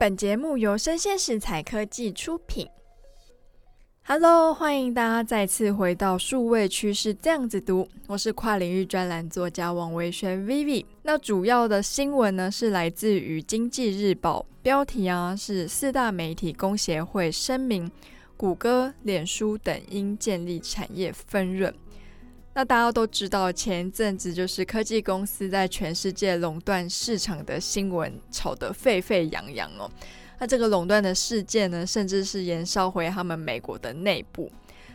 本节目由生鲜食材科技出品。Hello，欢迎大家再次回到数位趋势这样子读，我是跨领域专栏作家王维轩 Vivi。那主要的新闻呢是来自于经济日报，标题啊是四大媒体公协会声明，谷歌、脸书等应建立产业分润。那大家都知道，前一阵子就是科技公司在全世界垄断市场的新闻炒得沸沸扬扬哦。那这个垄断的事件呢，甚至是延烧回他们美国的内部。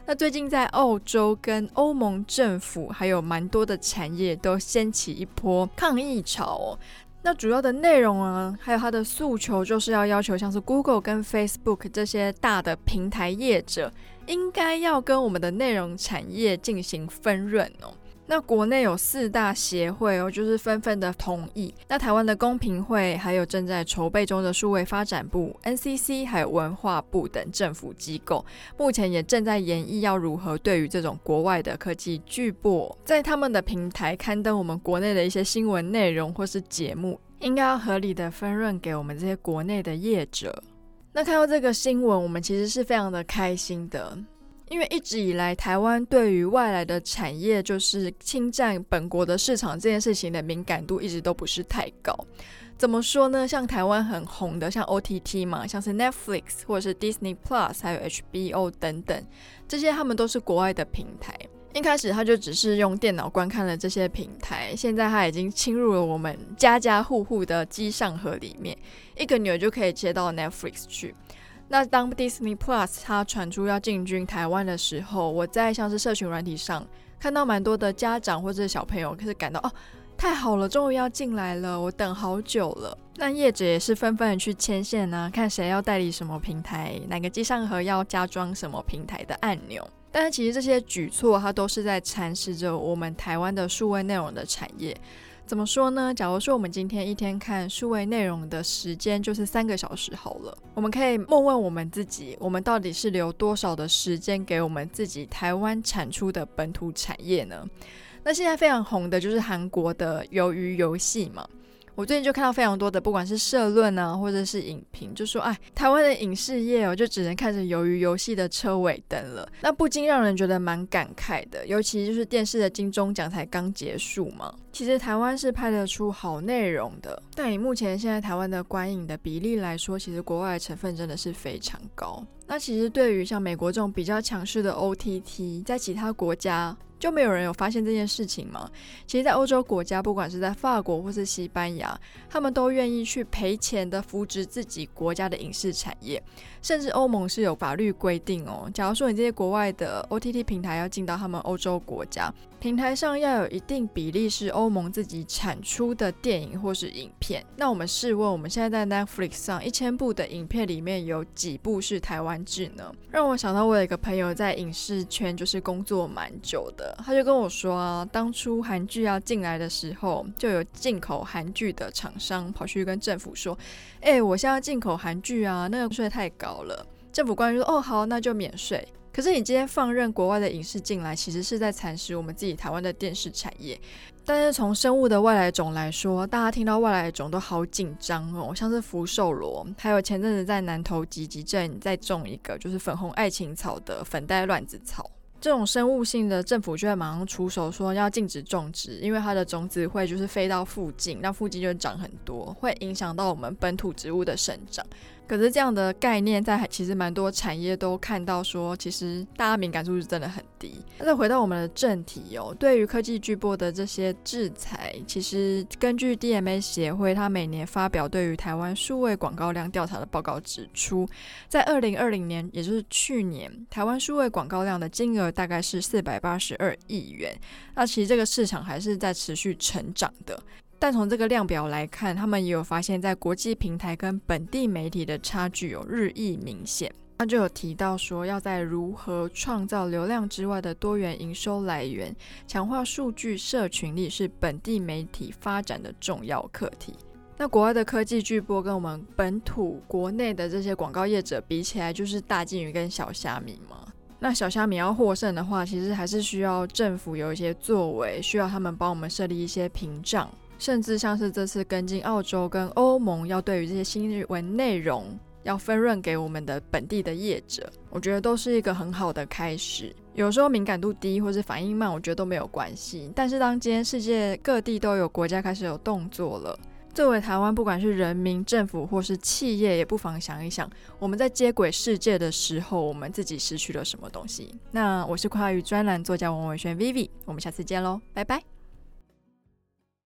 那最近在澳洲跟欧盟政府，还有蛮多的产业都掀起一波抗议潮哦。那主要的内容啊，还有它的诉求，就是要要求像是 Google 跟 Facebook 这些大的平台业者。应该要跟我们的内容产业进行分润哦。那国内有四大协会哦，就是纷纷的同意。那台湾的公平会，还有正在筹备中的数位发展部、NCC，还有文化部等政府机构，目前也正在研议要如何对于这种国外的科技巨擘，在他们的平台刊登我们国内的一些新闻内容或是节目，应该要合理的分润给我们这些国内的业者。那看到这个新闻，我们其实是非常的开心的，因为一直以来台湾对于外来的产业就是侵占本国的市场这件事情的敏感度一直都不是太高。怎么说呢？像台湾很红的，像 OTT 嘛，像是 Netflix 或者是 Disney Plus，还有 HBO 等等，这些他们都是国外的平台。一开始他就只是用电脑观看了这些平台，现在他已经侵入了我们家家户户的机上盒里面，一个钮就可以接到 Netflix 去。那当 Disney Plus 它传出要进军台湾的时候，我在像是社群软体上看到蛮多的家长或者小朋友可是感到哦，太好了，终于要进来了，我等好久了。那业者也是纷纷去牵线呢，看谁要代理什么平台，哪个机上盒要加装什么平台的按钮。但是其实这些举措，它都是在蚕食着我们台湾的数位内容的产业。怎么说呢？假如说我们今天一天看数位内容的时间就是三个小时好了，我们可以问问我们自己，我们到底是留多少的时间给我们自己台湾产出的本土产业呢？那现在非常红的就是韩国的鱿鱼游戏嘛。我最近就看到非常多的，不管是社论啊，或者是影评，就说，哎，台湾的影视业哦，就只能看着鱿鱼游戏的车尾灯了。那不禁让人觉得蛮感慨的，尤其就是电视的金钟奖才刚结束嘛。其实台湾是拍得出好内容的，但以目前现在台湾的观影的比例来说，其实国外的成分真的是非常高。那其实对于像美国这种比较强势的 OTT，在其他国家。就没有人有发现这件事情吗？其实，在欧洲国家，不管是在法国或是西班牙，他们都愿意去赔钱的扶植自己国家的影视产业。甚至欧盟是有法律规定哦，假如说你这些国外的 OTT 平台要进到他们欧洲国家，平台上要有一定比例是欧欧盟自己产出的电影或是影片。那我们试问，我们现在在 Netflix 上一千部的影片里面有几部是台湾制呢？让我想到我有一个朋友在影视圈就是工作蛮久的，他就跟我说啊，当初韩剧要进来的时候，就有进口韩剧的厂商跑去跟政府说，哎、我现在进口韩剧啊，那个税太高。了，政府官员说：“哦，好，那就免税。”可是你今天放任国外的影视进来，其实是在蚕食我们自己台湾的电视产业。但是从生物的外来种来说，大家听到外来种都好紧张哦，像是福寿螺，还有前阵子在南投集集镇再种一个就是粉红爱情草的粉带乱子草。这种生物性的政府就会马上出手说要禁止种植，因为它的种子会就是飞到附近，那附近就长很多，会影响到我们本土植物的生长。可是这样的概念在其实蛮多产业都看到说，其实大家敏感度是真的很低。那再回到我们的正题哦，对于科技巨擘的这些制裁，其实根据 DMA 协会，它每年发表对于台湾数位广告量调查的报告指出，在二零二零年，也就是去年，台湾数位广告量的金额大概是四百八十二亿元。那其实这个市场还是在持续成长的。但从这个量表来看，他们也有发现，在国际平台跟本地媒体的差距有日益明显。他就有提到说，要在如何创造流量之外的多元营收来源，强化数据社群力，是本地媒体发展的重要课题。那国外的科技巨擘跟我们本土国内的这些广告业者比起来，就是大鲸鱼跟小虾米嘛。那小虾米要获胜的话，其实还是需要政府有一些作为，需要他们帮我们设立一些屏障。甚至像是这次跟进澳洲跟欧盟要对于这些新闻内容要分润给我们的本地的业者，我觉得都是一个很好的开始。有时候敏感度低或是反应慢，我觉得都没有关系。但是当今天世界各地都有国家开始有动作了，作为台湾，不管是人民、政府或是企业，也不妨想一想，我们在接轨世界的时候，我们自己失去了什么东西？那我是跨域专栏作家王维轩 Vivi，我们下次见喽，拜拜。